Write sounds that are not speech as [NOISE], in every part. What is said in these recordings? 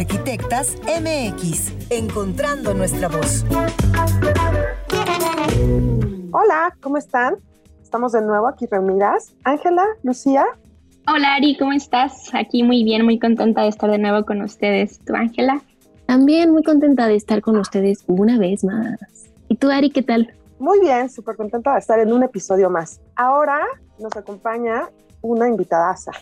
Arquitectas MX, encontrando nuestra voz. Hola, ¿cómo están? Estamos de nuevo aquí reunidas. Ángela, Lucía. Hola Ari, ¿cómo estás? Aquí muy bien, muy contenta de estar de nuevo con ustedes. ¿Tú, Ángela? También muy contenta de estar con ustedes una vez más. ¿Y tú, Ari, qué tal? Muy bien, súper contenta de estar en un episodio más. Ahora nos acompaña una invitadaza.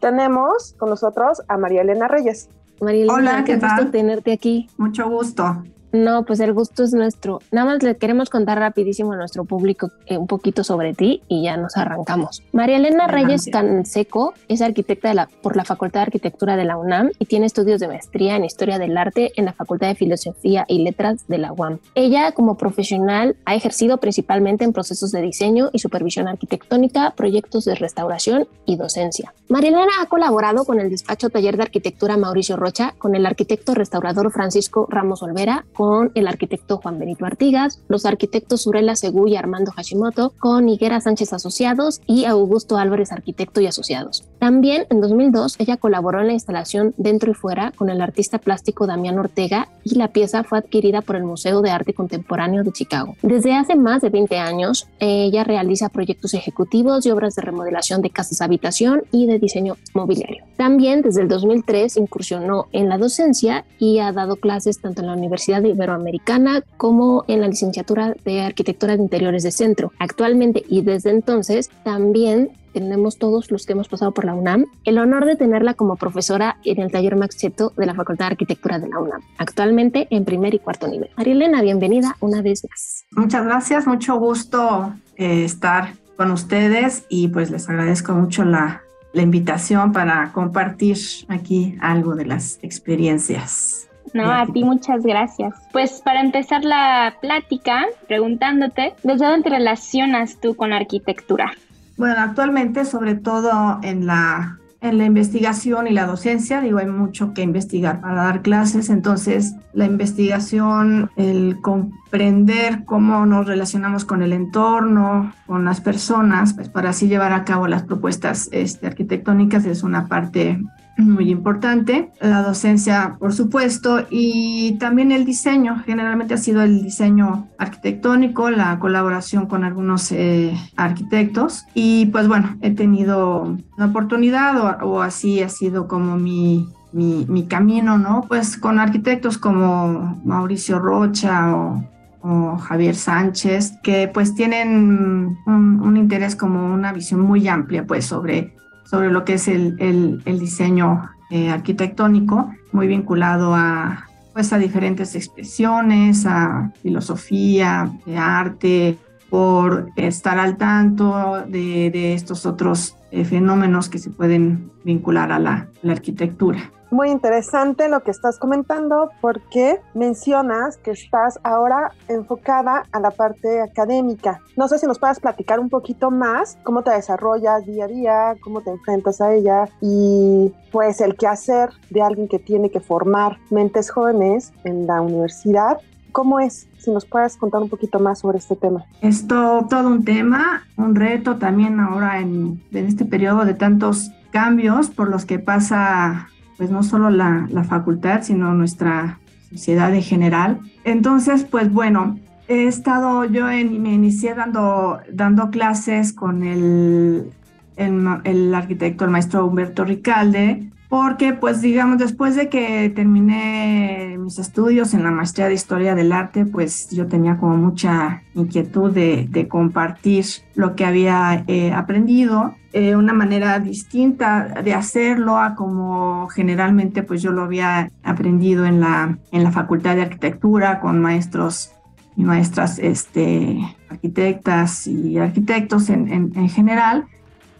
Tenemos con nosotros a María Elena Reyes. María Hola, qué ¿qué gusto tal? tenerte aquí. Mucho gusto. No, pues el gusto es nuestro. Nada más le queremos contar rapidísimo a nuestro público eh, un poquito sobre ti y ya nos arrancamos. María Elena. Reyes Canseco es arquitecta de la, por la Facultad de Arquitectura de la UNAM y tiene estudios de maestría en Historia del Arte en la Facultad de Filosofía y Letras de la UAM. Ella, como profesional, ha ejercido principalmente en procesos de diseño y supervisión arquitectónica, proyectos de restauración y docencia. María Elena ha colaborado con el despacho Taller de Arquitectura Mauricio Rocha, con el arquitecto restaurador Francisco Ramos Olvera, con el arquitecto Juan Benito Artigas, los arquitectos Urela Segú y Armando Hashimoto, con Higuera Sánchez Asociados y Augusto Álvarez Arquitecto y Asociados. También en 2002 ella colaboró en la instalación Dentro y Fuera con el artista plástico Damián Ortega y la pieza fue adquirida por el Museo de Arte Contemporáneo de Chicago. Desde hace más de 20 años ella realiza proyectos ejecutivos y obras de remodelación de casas habitación y de diseño mobiliario. También desde el 2003 incursionó en la docencia y ha dado clases tanto en la Universidad Iberoamericana como en la licenciatura de Arquitectura de Interiores de Centro. Actualmente y desde entonces también tenemos todos los que hemos pasado por la UNAM el honor de tenerla como profesora en el taller Max Cheto de la Facultad de Arquitectura de la UNAM, actualmente en primer y cuarto nivel. María Elena, bienvenida una vez más. Muchas gracias, mucho gusto eh, estar con ustedes y pues les agradezco mucho la, la invitación para compartir aquí algo de las experiencias. No, a ti muchas gracias. Pues para empezar la plática, preguntándote, ¿desde dónde te relacionas tú con la arquitectura? Bueno, actualmente, sobre todo en la, en la investigación y la docencia, digo, hay mucho que investigar para dar clases, entonces la investigación, el comprender cómo nos relacionamos con el entorno, con las personas, pues para así llevar a cabo las propuestas este, arquitectónicas es una parte muy importante. La docencia, por supuesto, y también el diseño. Generalmente ha sido el diseño arquitectónico, la colaboración con algunos eh, arquitectos. Y pues bueno, he tenido la oportunidad o, o así ha sido como mi, mi, mi, camino, ¿no? Pues con arquitectos como Mauricio Rocha o, o Javier Sánchez, que pues tienen un, un interés como una visión muy amplia pues sobre sobre lo que es el, el, el diseño eh, arquitectónico, muy vinculado a, pues, a diferentes expresiones, a filosofía, de arte, por estar al tanto de, de estos otros eh, fenómenos que se pueden vincular a la, la arquitectura muy interesante lo que estás comentando porque mencionas que estás ahora enfocada a la parte académica. No sé si nos puedas platicar un poquito más cómo te desarrollas día a día, cómo te enfrentas a ella y pues el quehacer de alguien que tiene que formar mentes jóvenes en la universidad. ¿Cómo es? Si nos puedes contar un poquito más sobre este tema. Esto todo un tema, un reto también ahora en, en este periodo de tantos cambios por los que pasa pues no solo la, la, facultad, sino nuestra sociedad en general. Entonces, pues bueno, he estado, yo en, me inicié dando, dando clases con el, el, el, arquitecto, el maestro Humberto Ricalde, porque pues digamos, después de que terminé mis estudios en la maestría de Historia del Arte, pues yo tenía como mucha inquietud de, de compartir lo que había eh, aprendido eh, una manera distinta de hacerlo a como generalmente pues yo lo había aprendido en la, en la Facultad de Arquitectura con maestros y maestras este, arquitectas y arquitectos en, en, en general.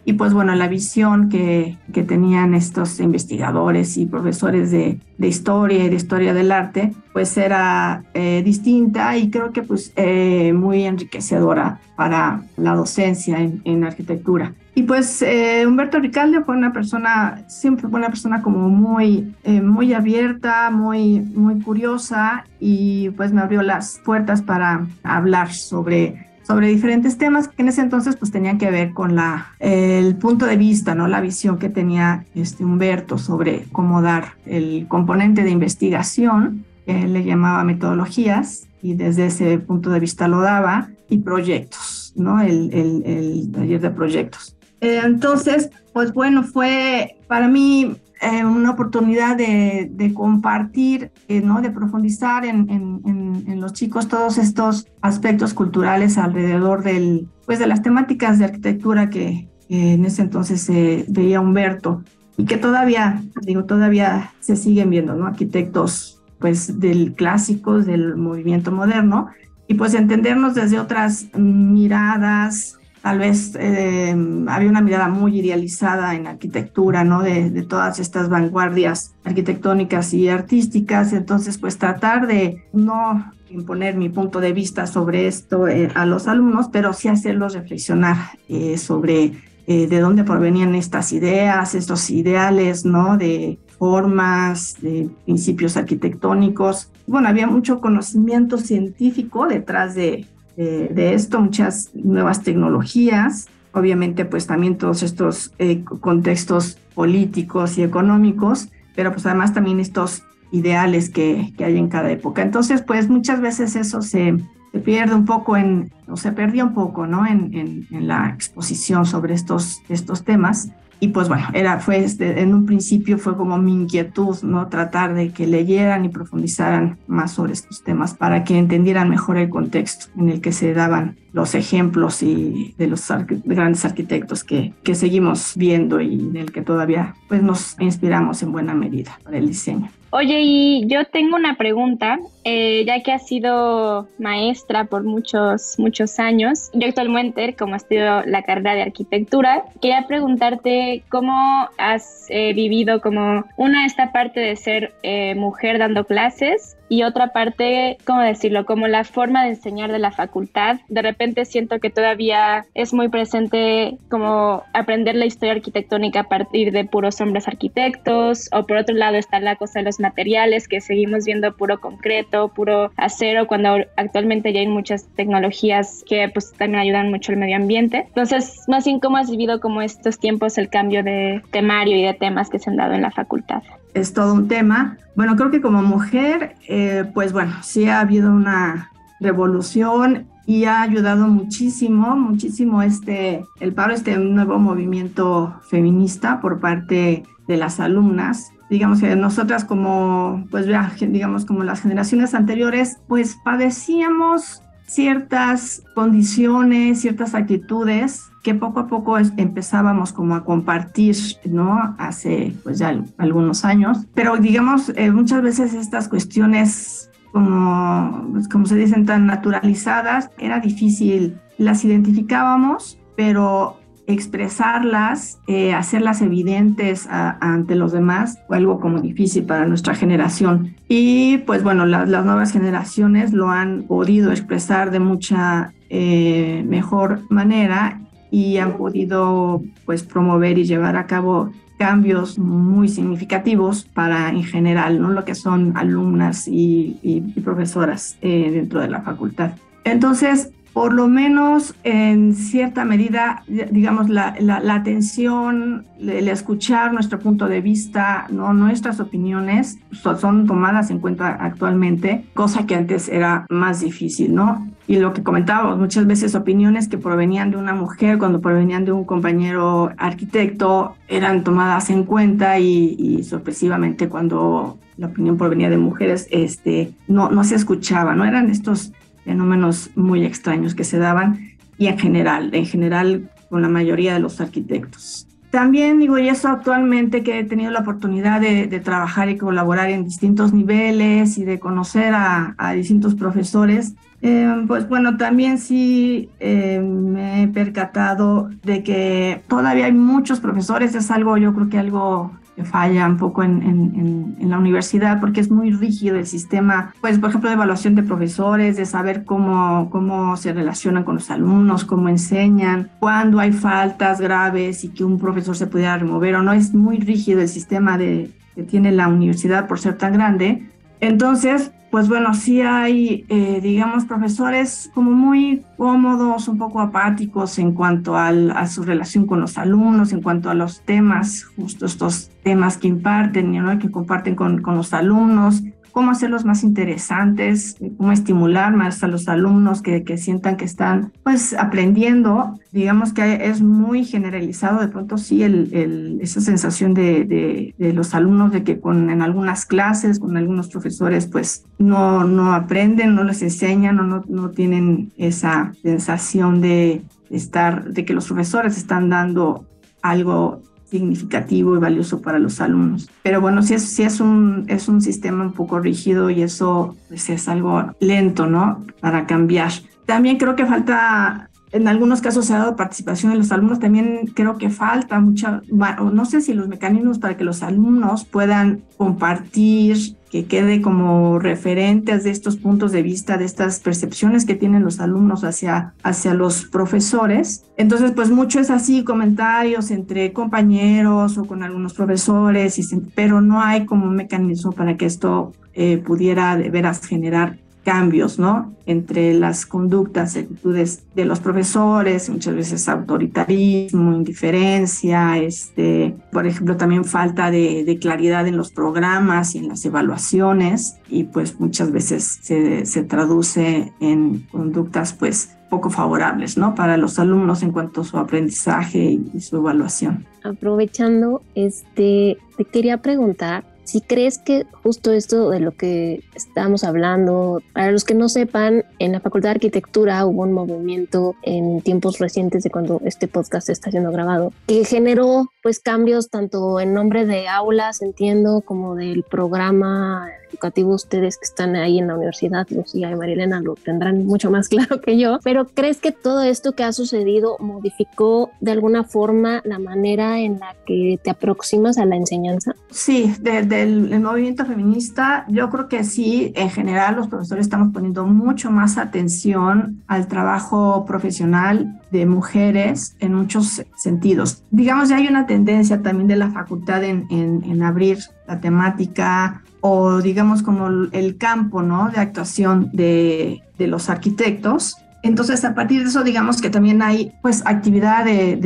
Y pues bueno, la visión que, que tenían estos investigadores y profesores de, de, historia y de historia del arte, pues era eh, distinta y creo que pues eh, muy enriquecedora para la docencia en, en arquitectura. Y pues eh, Humberto Ricalde fue una persona, siempre fue una persona como muy, muy abierta, muy, muy curiosa y pues me abrió las puertas para hablar sobre sobre diferentes temas que en ese entonces pues tenían que ver con la, el punto de vista, ¿no? la visión que tenía este Humberto sobre cómo dar el componente de investigación, que él le llamaba metodologías, y desde ese punto de vista lo daba, y proyectos, ¿no? el, el, el taller de proyectos. Entonces, pues bueno, fue para mí eh, una oportunidad de, compartir, eh, ¿no? de profundizar en, en, los chicos todos estos aspectos culturales alrededor del, pues de las temáticas de arquitectura que, en ese entonces se veía Humberto y que todavía, digo, todavía se siguen viendo, ¿no? Arquitectos, pues, del clásicos, del movimiento moderno, y pues entendernos desde otras miradas, tal vez eh, había una mirada muy idealizada en arquitectura, ¿no? De, todas estas vanguardias arquitectónicas y artísticas, entonces pues tratar de no imponer mi punto de vista sobre esto eh, a los alumnos, pero sí hacerlos reflexionar eh, sobre de dónde provenían estas ideas, estos ideales, ¿no? De formas, de principios arquitectónicos. Bueno, había mucho conocimiento científico detrás de, de, esto, muchas nuevas tecnologías, obviamente pues también todos estos eh, contextos políticos y económicos, pero pues además también estos ideales que, que hay en cada época. Entonces pues muchas veces eso se, se pierde un poco en, o se perdió un poco, ¿no? En, en, en, la exposición sobre estos, estos temas. Y pues bueno, era, fue este, en un principio fue como mi inquietud, ¿no? Tratar de que leyeran y profundizaran más sobre estos temas para que entendieran mejor el contexto en el que se daban los ejemplos y de los grandes arquitectos que, que seguimos viendo y en el que todavía pues nos inspiramos en buena medida para el diseño. Oye, y yo tengo una pregunta, eh, ya que has sido maestra por muchos, muchos años. Yo actualmente, como estudio la carrera de arquitectura, quería preguntarte cómo has eh, vivido como una esta parte de ser eh, mujer dando clases y otra parte, ¿cómo decirlo? Como la forma de enseñar de la facultad. De repente siento que todavía es muy presente como aprender la historia arquitectónica a partir de puros hombres arquitectos, o por otro lado está la cosa de los materiales, que seguimos viendo puro concreto, puro acero, cuando actualmente ya hay muchas tecnologías que pues también ayudan mucho al medio ambiente. Entonces, más bien, ¿cómo has vivido como estos tiempos el cambio de temario y de temas que se han dado en la facultad? Es todo un tema. Bueno, creo que como mujer, eh, pues bueno, sí ha habido una revolución y ha ayudado muchísimo, muchísimo este, el paro, este nuevo movimiento feminista por parte de las alumnas. Digamos que nosotras como, pues digamos como las generaciones anteriores, pues padecíamos ciertas condiciones, ciertas actitudes que poco a poco empezábamos como a compartir, ¿no? Hace pues ya algunos años, pero digamos, eh, muchas veces estas cuestiones como, pues, como se dicen tan naturalizadas, era difícil, las identificábamos, pero expresarlas, eh, hacerlas evidentes ante los demás fue algo como difícil para nuestra generación. Y pues bueno, las nuevas generaciones lo han podido expresar de mucha eh, mejor manera y han podido pues promover y llevar a cabo cambios muy significativos para en general, ¿no? Lo que son alumnas y, profesoras eh, dentro de la facultad. Entonces, por lo menos en cierta medida, digamos, la, la, atención, el escuchar nuestro punto de vista, ¿no? nuestras opiniones son tomadas en cuenta actualmente, cosa que antes era más difícil, ¿no? Y lo que comentábamos, muchas veces opiniones que provenían de una mujer, cuando provenían de un compañero arquitecto, eran tomadas en cuenta y, y sorpresivamente cuando la opinión provenía de mujeres, este, no, no se escuchaba, ¿no? Eran estos fenómenos muy extraños que se daban y en general, en general con la mayoría de los arquitectos. También digo, y eso actualmente que he tenido la oportunidad de, trabajar y colaborar en distintos niveles y de conocer a, distintos profesores, eh, pues bueno, también sí eh, me he percatado de que todavía hay muchos profesores, es algo, yo creo que algo falla un poco en, la universidad porque es muy rígido el sistema, pues por ejemplo de evaluación de profesores, de saber cómo, cómo se relacionan con los alumnos, cómo enseñan, cuándo hay faltas graves y que un profesor se pudiera remover o no, es muy rígido el sistema de, que tiene la universidad por ser tan grande. Entonces, pues bueno, sí hay, eh, digamos, profesores como muy cómodos, un poco apáticos en cuanto a su relación con los alumnos, en cuanto a los temas, justo estos temas que imparten, ¿no? que comparten con, con los alumnos, cómo hacerlos más interesantes, cómo estimular más a los alumnos que, que, sientan que están pues aprendiendo. Digamos que es muy generalizado de pronto sí el, el, esa sensación de, de, los alumnos de que con, en algunas clases, con algunos profesores pues no, no aprenden, no les enseñan o no, no tienen esa sensación de estar, de que los profesores están dando algo significativo y valioso para los alumnos. Pero bueno, sí es, sí es, un, es un sistema un poco rígido y eso pues, es algo lento, ¿no? Para cambiar. También creo que falta en algunos casos se ha dado participación de los alumnos, también creo que falta mucha, no sé si los mecanismos para que los alumnos puedan compartir, que quede como referentes de estos puntos de vista, de estas percepciones que tienen los alumnos hacia, hacia los profesores. Entonces, pues mucho es así, comentarios entre compañeros o con algunos profesores, pero no hay como mecanismo para que esto eh, pudiera de veras generar cambios, ¿no? Entre las conductas, actitudes de los profesores, muchas veces autoritarismo, indiferencia, este, por ejemplo, también falta de, claridad en los programas y en las evaluaciones, y pues muchas veces se, se traduce en conductas, pues, poco favorables, ¿no? Para los alumnos en cuanto a su aprendizaje y su evaluación. Aprovechando, este, te quería preguntar si crees que justo esto de lo que estamos hablando, para los que no sepan, en la Facultad de Arquitectura hubo un movimiento en tiempos recientes de cuando este podcast está siendo grabado, que generó pues cambios tanto en nombre de aulas, entiendo, como del programa educativo. Ustedes que están ahí en la universidad, Lucía y Marilena, lo tendrán mucho más [LAUGHS] claro que yo. Pero ¿crees que todo esto que ha sucedido modificó de alguna forma la manera en la que te aproximas a la enseñanza? Sí, desde el, movimiento feminista, yo creo que sí, en general los profesores estamos poniendo mucho más atención al trabajo profesional de mujeres en muchos sentidos. Digamos, ya hay una tendencia también de la facultad en, en, en abrir la temática o digamos como el campo ¿no? de actuación de, de los arquitectos entonces, a partir de eso, digamos que también hay pues actividad de,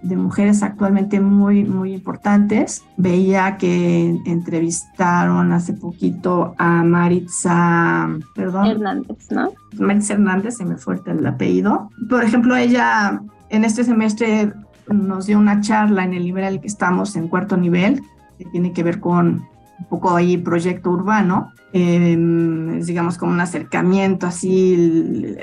de, mujeres actualmente muy, muy importantes. Veía que entrevistaron hace poquito a Maritza, perdón. Hernández, ¿no? Maritza Hernández, se me fue el apellido. Por ejemplo, ella en este semestre nos dio una charla en el nivel al que estamos, en cuarto nivel, que tiene que ver con un poco ahí proyecto urbano eh, digamos, como un acercamiento así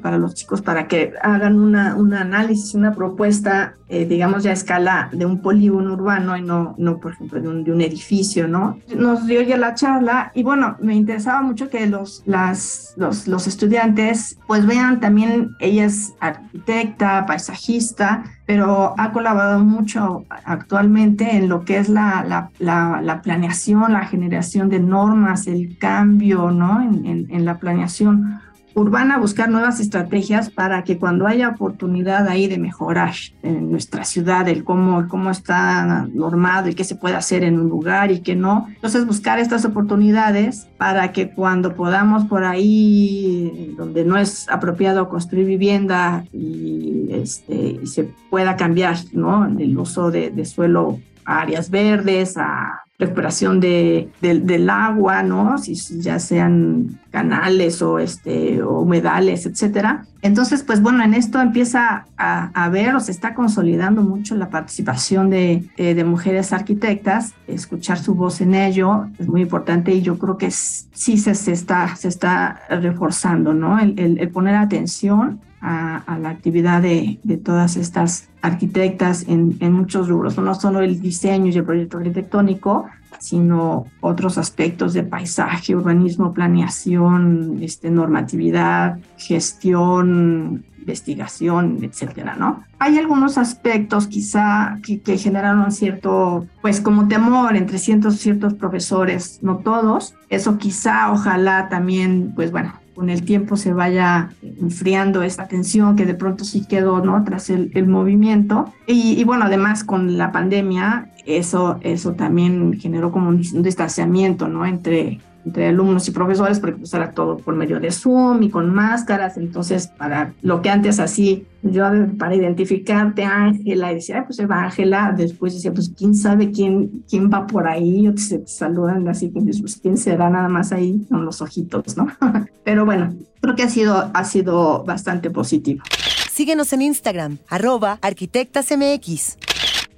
para los chicos para que hagan una, un análisis, una propuesta, eh, digamos, ya a escala de un polígono urbano y no, no por ejemplo, de un, de un, edificio, ¿no? Nos dio ya la charla y bueno, me interesaba mucho que los, las, los, los estudiantes pues vean también, ella es arquitecta, paisajista, pero ha colaborado mucho actualmente en lo que es la, la, la, la planeación, la generación de normas, el cambio ¿no? en, en, la planeación urbana, buscar nuevas estrategias para que cuando haya oportunidad ahí de mejorar en nuestra ciudad, el cómo, cómo está normado y qué se puede hacer en un lugar y qué no. Entonces, buscar estas oportunidades para que cuando podamos por ahí, donde no es apropiado construir vivienda y, este, y se pueda cambiar ¿no? el uso de, de suelo a áreas verdes, a recuperación de, del agua, ¿no? Si ya sean canales o, este, humedales, etcétera. Entonces, pues bueno, en esto empieza a, ver o se está consolidando mucho la participación de, eh, de, mujeres arquitectas, escuchar su voz en ello es muy importante y yo creo que sí se, está, se está reforzando, ¿no? El, poner atención a, la actividad de, todas estas arquitectas en, en, muchos rubros, no solo el diseño y el proyecto arquitectónico, sino otros aspectos de paisaje, urbanismo, planeación, este, normatividad, gestión, investigación, etcétera, ¿no? Hay algunos aspectos quizá que, que, generaron cierto, pues como temor entre ciertos, ciertos profesores, no todos. Eso quizá, ojalá también, pues bueno, con el tiempo se vaya enfriando esta tensión que de pronto sí quedó, ¿no? Tras el, movimiento. Y, y, bueno, además con la pandemia, eso, eso también generó como un, un distanciamiento, ¿no? Entre entre alumnos y profesores, porque pues era todo por medio de Zoom y con máscaras, entonces para lo que antes así, yo para identificarte Ángela, y decía, pues se va Ángela, después decía, pues quién sabe quién, quién va por ahí, o se te saludan así, pues quién será nada más ahí con los ojitos, ¿no? [LAUGHS] Pero bueno, creo que ha sido, ha sido bastante positivo. Síguenos en Instagram, arroba arquitectasmx.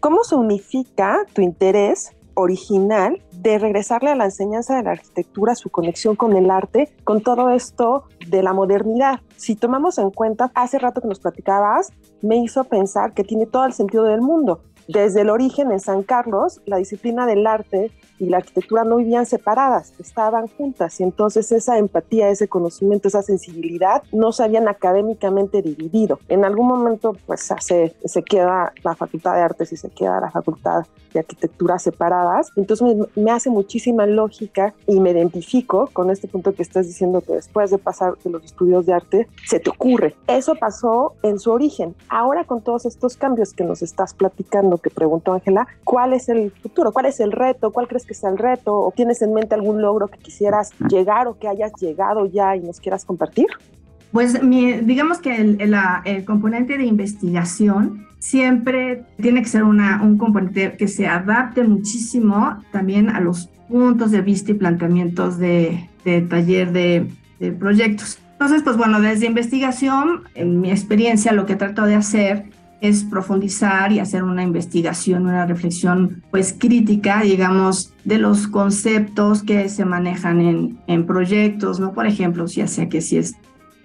¿Cómo se unifica tu interés original de regresarle a la enseñanza de la arquitectura, su conexión con el arte, con todo esto de la modernidad. Si tomamos en cuenta, hace rato que nos platicabas, me hizo pensar que tiene todo el sentido del mundo. Desde el origen en San Carlos, la disciplina del arte y la arquitectura no vivían separadas, estaban juntas y entonces esa empatía, ese conocimiento, esa sensibilidad no se habían académicamente dividido. En algún momento pues se, se queda la Facultad de Artes y se queda la Facultad de Arquitectura separadas, entonces me, me hace muchísima lógica y me identifico con este punto que estás diciendo que después de pasar de los estudios de arte se te ocurre. Eso pasó en su origen. Ahora con todos estos cambios que nos estás platicando, que preguntó Ángela, ¿cuál es el futuro? ¿Cuál es el reto? ¿Cuál crees que sea el reto o tienes en mente algún logro que quisieras llegar o que hayas llegado ya y nos quieras compartir? Pues digamos que el, el, componente de investigación siempre tiene que ser una, un componente que se adapte muchísimo también a los puntos de vista y planteamientos de, de taller de, de proyectos. Entonces, pues bueno, desde investigación, en mi experiencia, lo que trato de hacer es profundizar y hacer una investigación, una reflexión pues crítica, digamos, de los conceptos que se manejan en, en proyectos, ¿no? Por ejemplo, ya sea que si es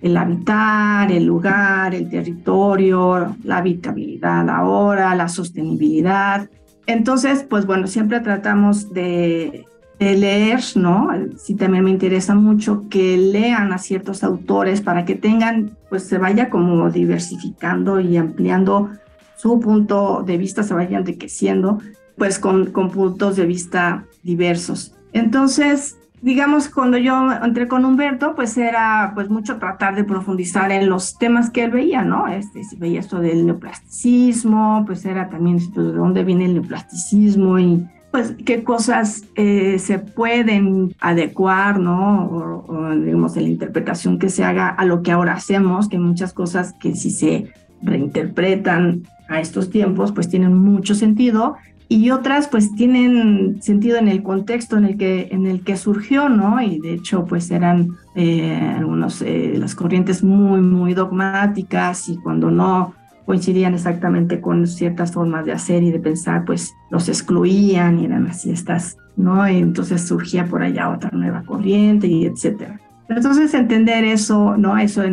el habitar, el lugar, el territorio, la habitabilidad ahora, la sostenibilidad. Entonces, pues bueno, siempre tratamos de de leer, ¿no? Sí, también me interesa mucho que lean a ciertos autores para que tengan, pues se vaya como diversificando y ampliando su punto de vista, se vaya enriqueciendo, pues con, con puntos de vista diversos. Entonces, digamos, cuando yo entré con Humberto, pues era pues mucho tratar de profundizar en los temas que él veía, ¿no? Este, si veía esto del neoplasticismo, pues era también esto de dónde viene el neoplasticismo y pues qué cosas eh, se pueden adecuar, ¿no? O, digamos, en la interpretación que se haga a lo que ahora hacemos, que muchas cosas que si se reinterpretan a estos tiempos, pues tienen mucho sentido y otras pues tienen sentido en el contexto en el que en el que surgió no y de hecho pues eran eh, algunos eh, las corrientes muy muy dogmáticas y cuando no coincidían exactamente con ciertas formas de hacer y de pensar, pues los excluían y eran así estas, ¿no? Entonces surgía por allá otra nueva corriente y etcétera. Entonces entender eso, ¿no? Eso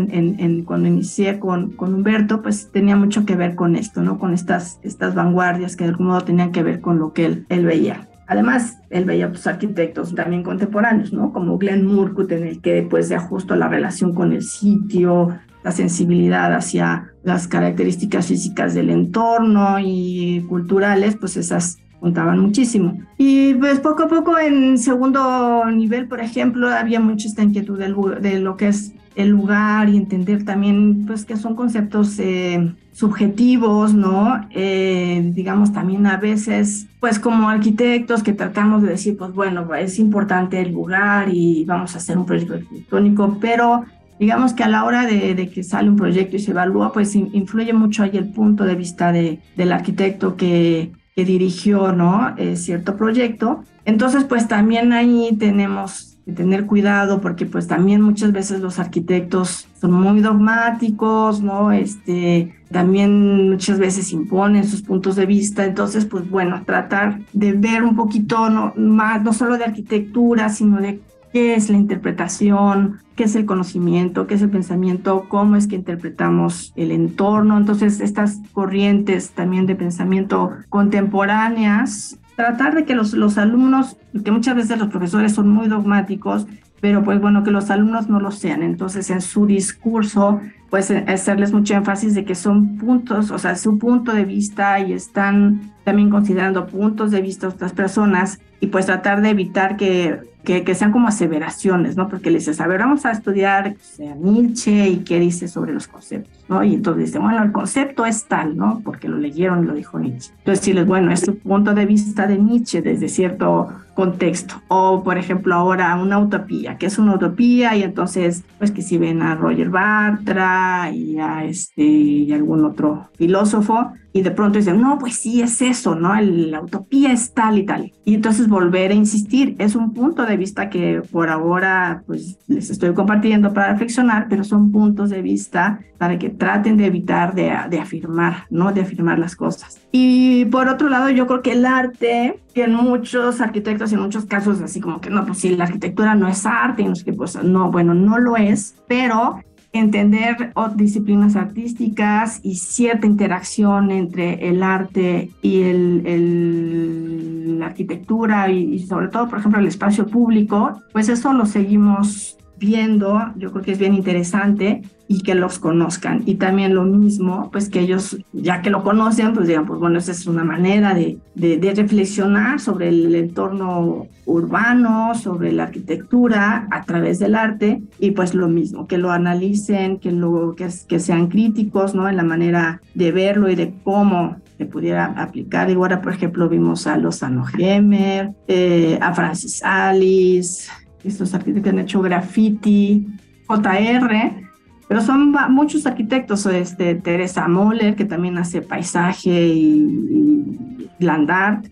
cuando inicié con, con Humberto, pues tenía mucho que ver con esto, ¿no? Con estas, estas vanguardias que de algún modo tenían que ver con lo que él, él veía. Además, él veía pues, arquitectos también contemporáneos, ¿no? Como Glenn Murcutt, en el que pues de ajusto la relación con el sitio, la sensibilidad hacia las características físicas del entorno y culturales, pues esas contaban muchísimo. Y pues poco a poco en segundo nivel, por ejemplo, había mucha esta inquietud de lo que es el lugar y entender también pues que son conceptos eh, subjetivos, ¿no? Eh, digamos también a veces pues como arquitectos que tratamos de decir pues bueno, es importante el lugar y vamos a hacer un proyecto arquitectónico, pero digamos que a la hora de, que sale un proyecto y se evalúa, pues influye mucho ahí el punto de vista de, del arquitecto que, que dirigió, ¿no? Eh, cierto proyecto. Entonces, pues también ahí tenemos que tener cuidado porque pues también muchas veces los arquitectos son muy dogmáticos, ¿no? Este, también muchas veces imponen sus puntos de vista. Entonces, pues bueno, tratar de ver un poquito no, más, no solo de arquitectura, sino de qué es la interpretación, qué es el conocimiento, qué es el pensamiento, cómo es que interpretamos el entorno. Entonces, estas corrientes también de pensamiento contemporáneas, tratar de que los, los alumnos, que muchas veces los profesores son muy dogmáticos, pero pues bueno, que los alumnos no lo sean. Entonces, en su discurso, pues hacerles mucho énfasis de que son puntos, o sea, su punto de vista y están también considerando puntos de vista de otras personas y pues tratar de evitar que, que, sean como aseveraciones, ¿no? Porque le dices, a ver, vamos a estudiar Nietzsche y qué dice sobre los conceptos, ¿no? Y entonces dice, bueno, el concepto es tal, ¿no? Porque lo leyeron y lo dijo Nietzsche. Entonces decirles, bueno, es tu punto de vista de Nietzsche desde cierto contexto. O, por ejemplo, ahora una utopía, que es una utopía y entonces, pues que si ven a Roger Bartra y a este y algún otro filósofo y de pronto dicen, no, pues sí, es eso, ¿no? la utopía es tal y tal. Y entonces volver a insistir. Es un punto de vista que por ahora pues les estoy compartiendo para reflexionar, pero son puntos de vista para que traten de evitar de afirmar, ¿no? De afirmar las cosas. Y por otro lado, yo creo que el arte, que en muchos arquitectos, en muchos casos, así como que no, pues si la arquitectura no es arte, no sé qué, pues no, bueno, no lo es, pero entender disciplinas artísticas y cierta interacción entre el arte y el, la arquitectura y, sobre todo, por ejemplo, el espacio público, pues eso lo seguimos viendo, yo creo que es bien interesante y que los conozcan. Y también lo mismo, pues que ellos, ya que lo conocen, pues digan, pues bueno, esa es una manera de, de, reflexionar sobre el entorno urbano, sobre la arquitectura a través del arte y pues lo mismo, que lo analicen, que, lo, que, que sean críticos, ¿no? En la manera de verlo y de cómo se pudiera aplicar. Y ahora, por ejemplo, vimos a Lozano Gemer, eh, a Francis Alice, estos arquitectos que han hecho graffiti, JR, pero son muchos arquitectos, este, Teresa Moller, que también hace paisaje y, land art.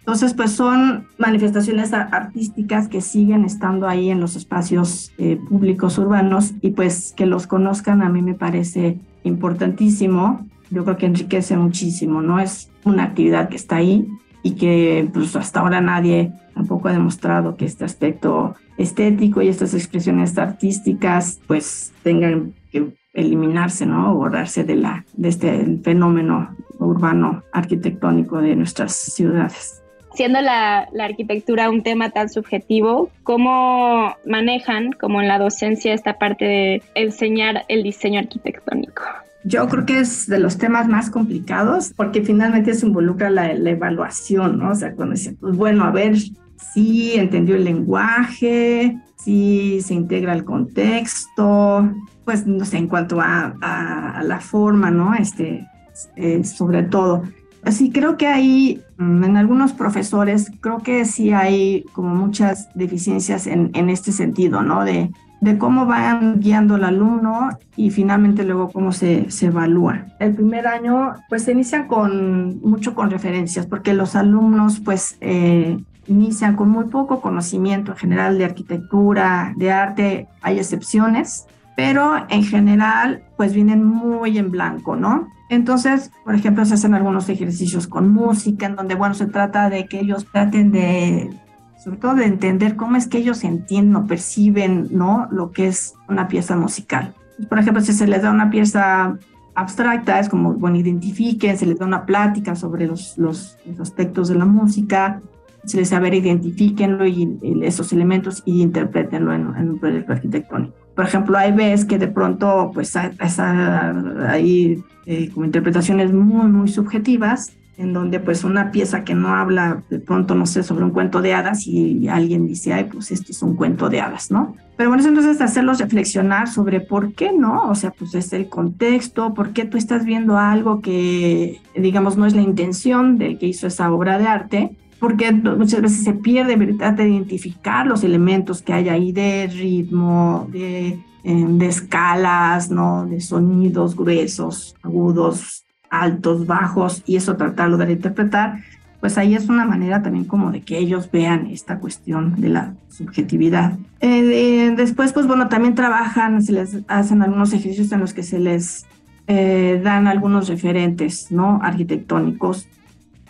Entonces, pues son manifestaciones artísticas que siguen estando ahí en los espacios eh, públicos urbanos y pues que los conozcan a mí me parece importantísimo. Yo creo que enriquece muchísimo, ¿no? Es una actividad que está ahí y que pues hasta ahora nadie tampoco ha demostrado que este aspecto estético y estas expresiones artísticas pues tengan que eliminarse, ¿no? O borrarse de, la, de este fenómeno urbano arquitectónico de nuestras ciudades. Siendo la, la, arquitectura un tema tan subjetivo, ¿cómo manejan, como en la docencia, esta parte de enseñar el diseño arquitectónico? Yo creo que es de los temas más complicados porque finalmente se involucra la, evaluación, ¿no? O sea, cuando dicen, pues bueno, a ver, sí entendió el lenguaje, sí se integra el contexto, pues no sé, en cuanto a, la forma, ¿no? Este, eh, sobre todo. Así creo que hay, mm, en algunos profesores, creo que sí hay como muchas deficiencias en, en este sentido, ¿no? De, de cómo van guiando al alumno y finalmente luego cómo se, se evalúa. El primer año pues se inicia con mucho con referencias porque los alumnos pues eh, inician con muy poco conocimiento en general de arquitectura, de arte, hay excepciones, pero en general pues vienen muy en blanco, ¿no? Entonces, por ejemplo, se hacen algunos ejercicios con música, en donde, bueno, se trata de que ellos traten de sobre todo de entender cómo es que ellos entienden o perciben, ¿no? Lo que es una pieza musical. Por ejemplo, si se les da una pieza abstracta, es como, bueno, identifiquen, se les da una plática sobre los, los, aspectos de la música, se les sabe, identifiquenlo y, esos elementos y interpretenlo en, en, un proyecto arquitectónico. Por ejemplo, hay veces que de pronto, pues, hay, hay eh, como interpretaciones muy, muy subjetivas en donde pues una pieza que no habla de pronto, no sé, sobre un cuento de hadas y alguien dice, ay, pues esto es un cuento de hadas, ¿no? Pero bueno, entonces hacerlos reflexionar sobre por qué no, o sea, pues es el contexto, por qué tú estás viendo algo que, digamos, no es la intención del que hizo esa obra de arte, porque muchas veces se pierde, ¿verdad?, de identificar los elementos que hay ahí de ritmo, de, eh, de escalas, ¿no?, de sonidos gruesos, agudos, altos, bajos, y eso tratarlo de interpretar, pues ahí es una manera también como de que ellos vean esta cuestión de la subjetividad. Eh, después, pues bueno, también trabajan, se les hacen algunos ejercicios en los que se les eh, dan algunos referentes, ¿no? Arquitectónicos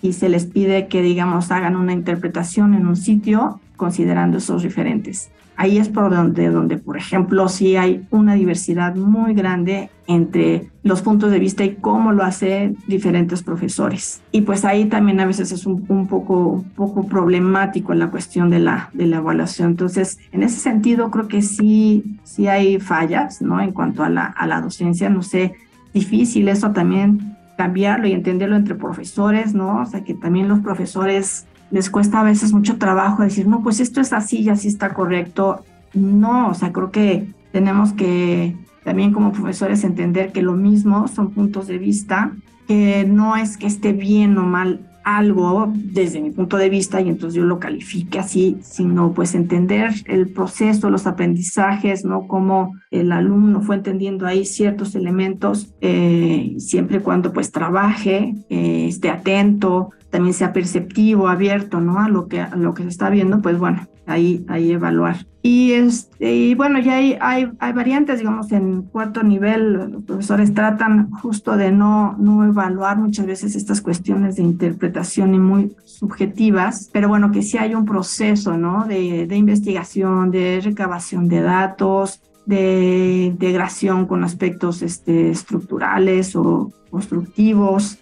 y se les pide que, digamos, hagan una interpretación en un sitio considerando esos referentes. Ahí es por donde, donde, por ejemplo, sí hay una diversidad muy grande entre los puntos de vista y cómo lo hacen diferentes profesores. Y pues ahí también a veces es un, poco, poco problemático en la cuestión de la, de la evaluación. Entonces, en ese sentido, creo que sí, sí hay fallas, ¿no? En cuanto a la, a la docencia, no sé, difícil eso también cambiarlo y entenderlo entre profesores, ¿no? O sea, que también los profesores les cuesta a veces mucho trabajo decir, no, pues esto es así y así está correcto. No, o sea, creo que tenemos que también como profesores entender que lo mismo son puntos de vista, que no es que esté bien o mal algo desde mi punto de vista y entonces yo lo califique así, sino pues entender el proceso, los aprendizajes, ¿no? Cómo el alumno fue entendiendo ahí ciertos elementos, eh, siempre cuando pues trabaje, eh, esté atento, también sea perceptivo, abierto, ¿no? A lo que, a lo que se está viendo, pues bueno, ahí, ahí evaluar. Y, este, y bueno, ya hay, hay, hay, variantes, digamos, en cuarto nivel, los profesores tratan justo de no, no evaluar muchas veces estas cuestiones de interpretación y muy subjetivas, pero bueno, que sí hay un proceso, ¿no? De, de investigación, de recabación de datos, de integración con aspectos este, estructurales o constructivos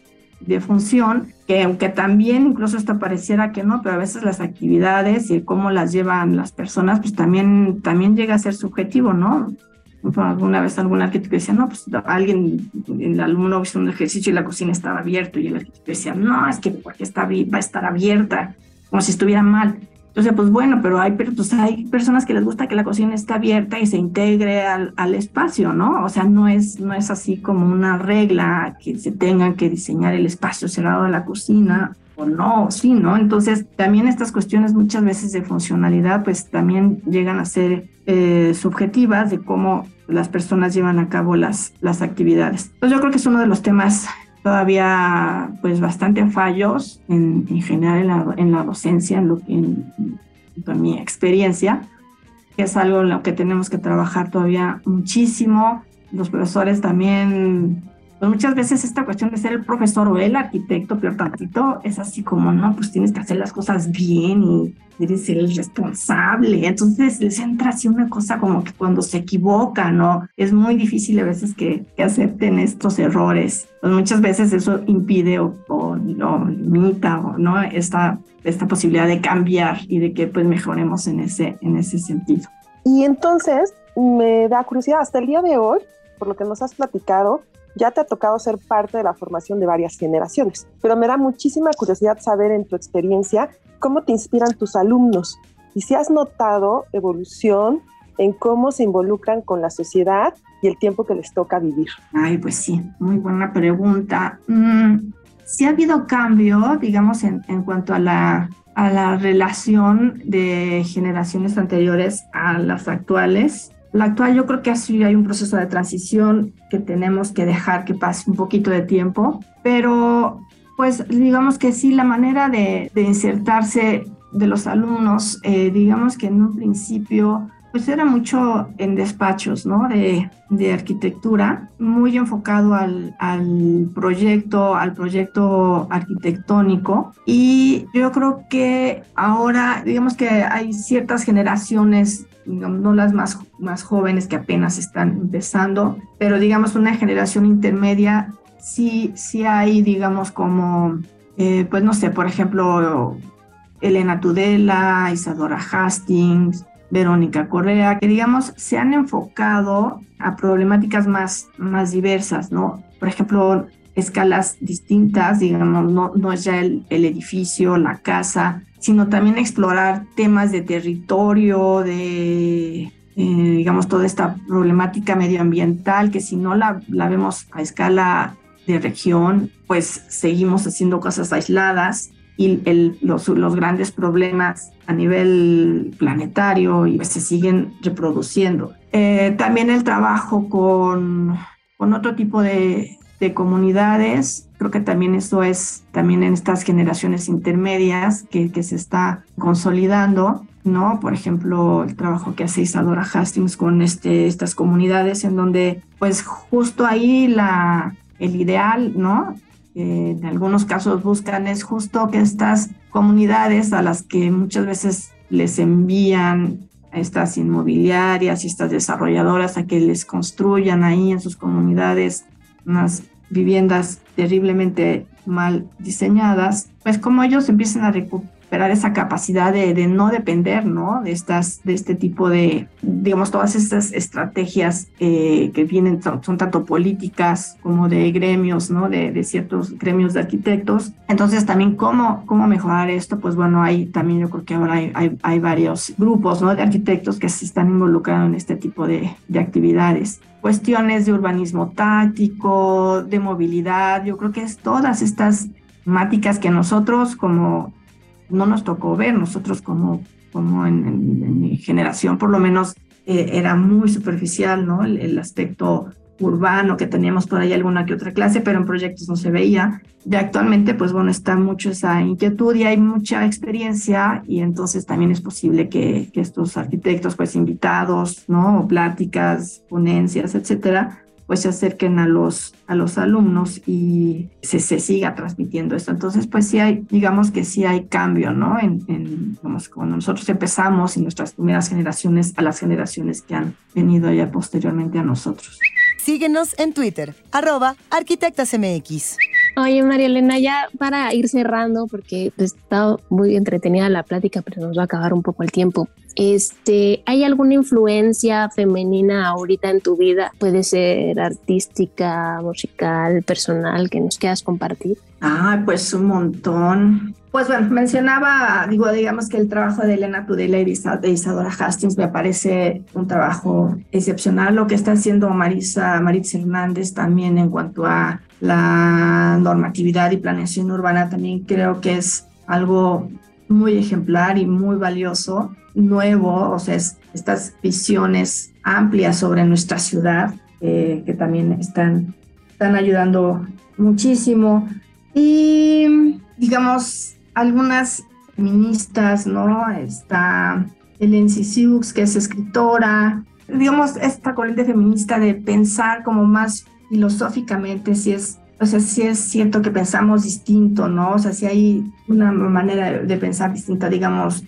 de función, que aunque también incluso hasta pareciera que no, pero a veces las actividades y cómo las llevan las personas, pues también, también llega a ser subjetivo, ¿no? Alguna vez algún arquitecto decía, no, pues alguien, el alumno hizo un ejercicio y la cocina estaba abierta y el arquitecto decía, no, es que porque está, va a estar abierta, como si estuviera mal. Entonces, pues bueno, pero hay, pues hay personas que les gusta que la cocina esté abierta y se integre al, al, espacio, ¿no? O sea, no es, no es así como una regla que se tenga que diseñar el espacio cerrado de la cocina o no, sí, ¿no? Entonces, también estas cuestiones muchas veces de funcionalidad, pues también llegan a ser eh, subjetivas de cómo las personas llevan a cabo las, las actividades. Entonces, yo creo que es uno de los temas todavía pues bastante fallos en, en general en la, en la, docencia, en, lo en, en, mi experiencia, es algo en lo que tenemos que trabajar todavía muchísimo. Los profesores también, pues muchas veces esta cuestión de ser el profesor o el arquitecto, peor tantito, es así como, no, pues tienes que hacer las cosas bien y eres el responsable. Entonces les entra así una cosa como que cuando se equivocan, ¿no? Es muy difícil a veces que, que acepten estos errores. Pues muchas veces eso impide o, o, o limita, o, ¿no? Esta, esta posibilidad de cambiar y de que pues mejoremos en ese, en ese sentido. Y entonces me da curiosidad, hasta el día de hoy, por lo que nos has platicado, ya te ha tocado ser parte de la formación de varias generaciones, pero me da muchísima curiosidad saber en tu experiencia cómo te inspiran tus alumnos y si has notado evolución en cómo se involucran con la sociedad y el tiempo que les toca vivir. Ay, pues sí, muy buena pregunta. Mm, ha habido cambio, digamos, en, cuanto a la relación de generaciones anteriores a las actuales. La actual yo creo que así hay un proceso de transición que tenemos que dejar que pase un poquito de tiempo, pero pues digamos que sí, la manera de, de insertarse de los alumnos, eh, digamos que en un principio pues era mucho en despachos, ¿no? De, arquitectura, muy enfocado al, al, proyecto, al proyecto arquitectónico. Y yo creo que ahora, digamos que hay ciertas generaciones, no las más, más jóvenes que apenas están empezando, pero digamos una generación intermedia, sí, sí hay, digamos, como, eh, pues no sé, por ejemplo, Elena Tudela, Isadora Hastings, Verónica Correa, que digamos se han enfocado a problemáticas más, más diversas, ¿no? Por ejemplo, escalas distintas, digamos, no, no es ya el, el edificio, la casa, sino también explorar temas de territorio, de, eh, digamos, toda esta problemática medioambiental, que si no la, la vemos a escala de región, pues seguimos haciendo cosas aisladas y el, los, los, grandes problemas a nivel planetario y se siguen reproduciendo. Eh, también el trabajo con, con otro tipo de, de, comunidades, creo que también eso es también en estas generaciones intermedias que, que se está consolidando. ¿no? Por ejemplo, el trabajo que hace Isadora Hastings con este, estas comunidades en donde, pues justo ahí la, el ideal, ¿no? Eh, en algunos casos buscan es justo que estas comunidades a las que muchas veces les envían estas inmobiliarias y estas desarrolladoras a que les construyan ahí en sus comunidades unas viviendas terriblemente mal diseñadas, pues como ellos empiezan a, recu recuperar esa capacidad de, de, no depender, ¿no? De estas, de este tipo de, digamos, todas estas estrategias eh, que vienen, son, tanto políticas como de gremios, ¿no? De, de, ciertos gremios de arquitectos. Entonces, también, ¿cómo, cómo mejorar esto? Pues bueno, hay también, yo creo que ahora hay, hay, hay varios grupos, ¿no? De arquitectos que se están involucrando en este tipo de, de actividades cuestiones de urbanismo táctico, de movilidad, yo creo que es todas estas temáticas que nosotros como no nos tocó ver, nosotros como, como en, mi generación por lo menos eh, era muy superficial, ¿no? el, aspecto urbano, que teníamos por ahí alguna que otra clase, pero en proyectos no se veía. Y actualmente, pues bueno, está mucho esa inquietud y hay mucha experiencia y entonces también es posible que, estos arquitectos, pues invitados, ¿no? Pláticas, ponencias, etcétera, pues se acerquen a los, a los alumnos y se, se siga transmitiendo esto. Entonces, pues sí hay, digamos que sí hay cambio, ¿no? En, en cuando nosotros empezamos y nuestras primeras generaciones a las generaciones que han venido ya posteriormente a nosotros. Síguenos en Twitter, arroba arquitectasmx. Oye, María Elena, ya para ir cerrando, porque ha estado muy entretenida la plática, pero nos va a acabar un poco el tiempo. Este, ¿hay alguna influencia femenina ahorita en tu vida? Puede ser artística, musical, personal, que nos quieras compartir. Ah, pues un montón. Pues bueno, mencionaba, digo, digamos que el trabajo de Elena Tudela y de Isadora Hastings me parece un trabajo excepcional. Lo que está haciendo Marisa, Maritza Hernández también en cuanto a la normatividad y planeación urbana también creo que es algo muy ejemplar y muy valioso, nuevo, o sea, estas visiones amplias sobre nuestra ciudad eh, que también están, están ayudando muchísimo. Y digamos, algunas feministas, ¿no? Está Helen Siux, que es escritora, digamos, esta corriente feminista de pensar como más filosóficamente si es o sea, sí es cierto que pensamos distinto, ¿no? O sea, si hay una manera de pensar distinta, digamos,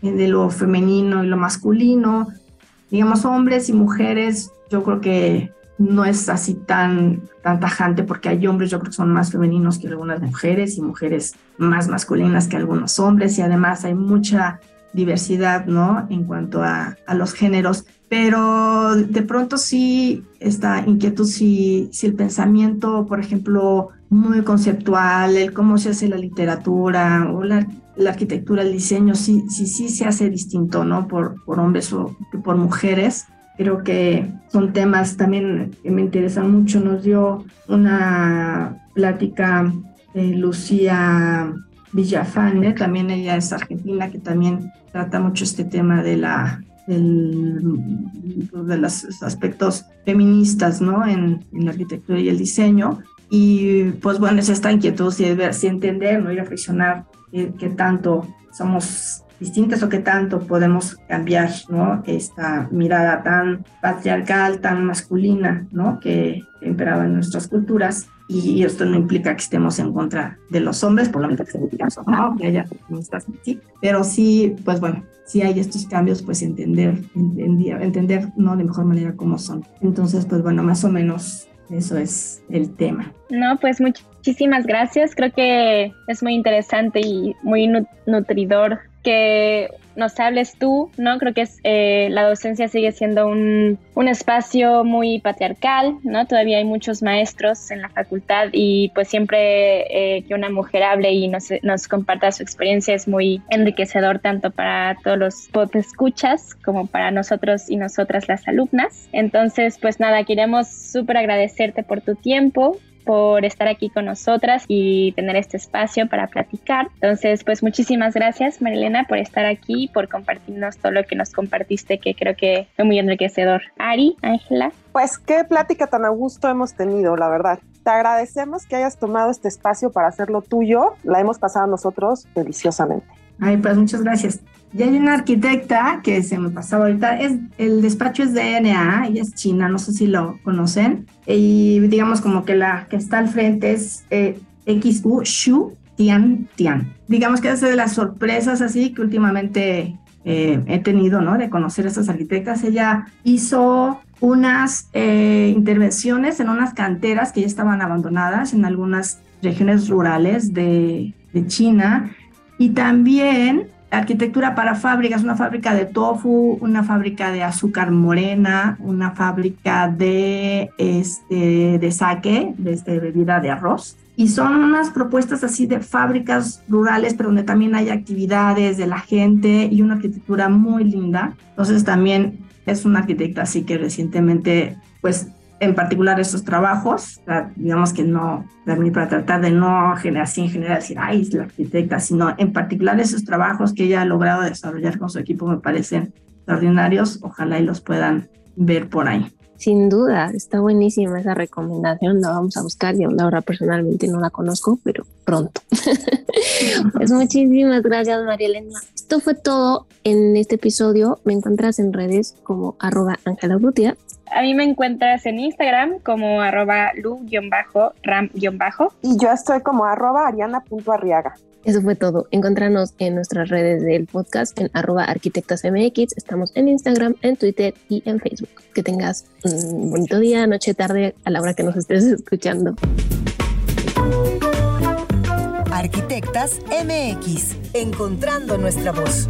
de lo femenino y lo masculino. Digamos, hombres y mujeres, yo creo que no es así tan, tan tajante porque hay hombres, yo creo que son más femeninos que algunas mujeres y mujeres más masculinas que algunos hombres y además hay mucha diversidad, ¿no? En cuanto a, a los géneros pero de pronto sí, esta inquietud, si, el pensamiento, por ejemplo, muy conceptual, el cómo se hace la literatura o la, arquitectura, el diseño, sí, sí, sí se hace distinto, ¿no? Por, por hombres o por mujeres. Creo que son temas también que me interesan mucho. Nos dio una plática de Lucía Villafane, también ella es argentina, que también trata mucho este tema de la de los aspectos feministas ¿no? En, la arquitectura y el diseño. Y pues bueno, es esta inquietud si, si entender ¿no? y reflexionar qué, tanto somos distintas o qué tanto podemos cambiar ¿no? esta mirada tan patriarcal, tan masculina ¿no? que imperaba en nuestras culturas. Y esto no implica que estemos en contra de los hombres, por lo menos que se ¿no? que haya feministas sí, pero sí, pues bueno, si hay estos cambios, pues entender, entender, entender ¿no? de mejor manera cómo son. Entonces, pues bueno, más o menos eso es el tema. No, pues muchísimas gracias. Creo que es muy interesante y muy nutridor que nos hables tú, ¿no? Creo que es, eh, la docencia sigue siendo un, un, espacio muy patriarcal, ¿no? Todavía hay muchos maestros en la facultad y pues siempre eh, que una mujer hable y nos, nos, comparta su experiencia es muy enriquecedor tanto para todos los escuchas como para nosotros y nosotras las alumnas. Entonces, pues nada, queremos súper agradecerte por tu tiempo, por estar aquí con nosotras y tener este espacio para platicar. Entonces, pues muchísimas gracias, Marilena, por estar aquí, por compartirnos todo lo que nos compartiste, que creo que fue muy enriquecedor. Ari, Ángela. Pues qué plática tan a gusto hemos tenido, la verdad. Te agradecemos que hayas tomado este espacio para hacerlo tuyo. La hemos pasado nosotros deliciosamente. Ay, pues muchas gracias. Y hay una arquitecta que se me pasaba ahorita, es, el despacho es de NA, ella es china, no sé si lo conocen, y digamos como que la que está al frente es eh, XU Tian Tian. Digamos que es de las sorpresas así que últimamente eh, he tenido, ¿no? De conocer a estas arquitectas. Ella hizo unas eh, intervenciones en unas canteras que ya estaban abandonadas en algunas regiones rurales de, de China Y también arquitectura para fábricas, una fábrica de tofu, una fábrica de azúcar morena, una fábrica de, este, de sake, de este, bebida de arroz. Y son unas propuestas así de fábricas rurales, pero donde también hay actividades de la gente y una arquitectura muy linda. Entonces también es una arquitecta así que recientemente pues en particular estos trabajos, digamos que no, para tratar de no generar, sin generar, decir, ay, es la arquitecta, sino en particular esos trabajos que ella ha logrado desarrollar con su equipo me parecen extraordinarios, ojalá y los puedan ver por ahí. Sin duda, está buenísima esa recomendación, la vamos a buscar, yo ahora personalmente no la conozco, pero pronto. [LAUGHS] pues muchísimas gracias María Elena. Esto fue todo en este episodio, me encuentras en redes como arroba Ángela Brutia a mí me encuentras en Instagram como arroba lu-ram- y yo estoy como arroba ariana.arriaga. Eso fue todo. Encontranos en nuestras redes del podcast en arroba arquitectasmx. Estamos en Instagram, en Twitter y en Facebook. Que tengas un bonito día, noche, tarde, a la hora que nos estés [LAUGHS] escuchando. Arquitectas MX, encontrando nuestra voz.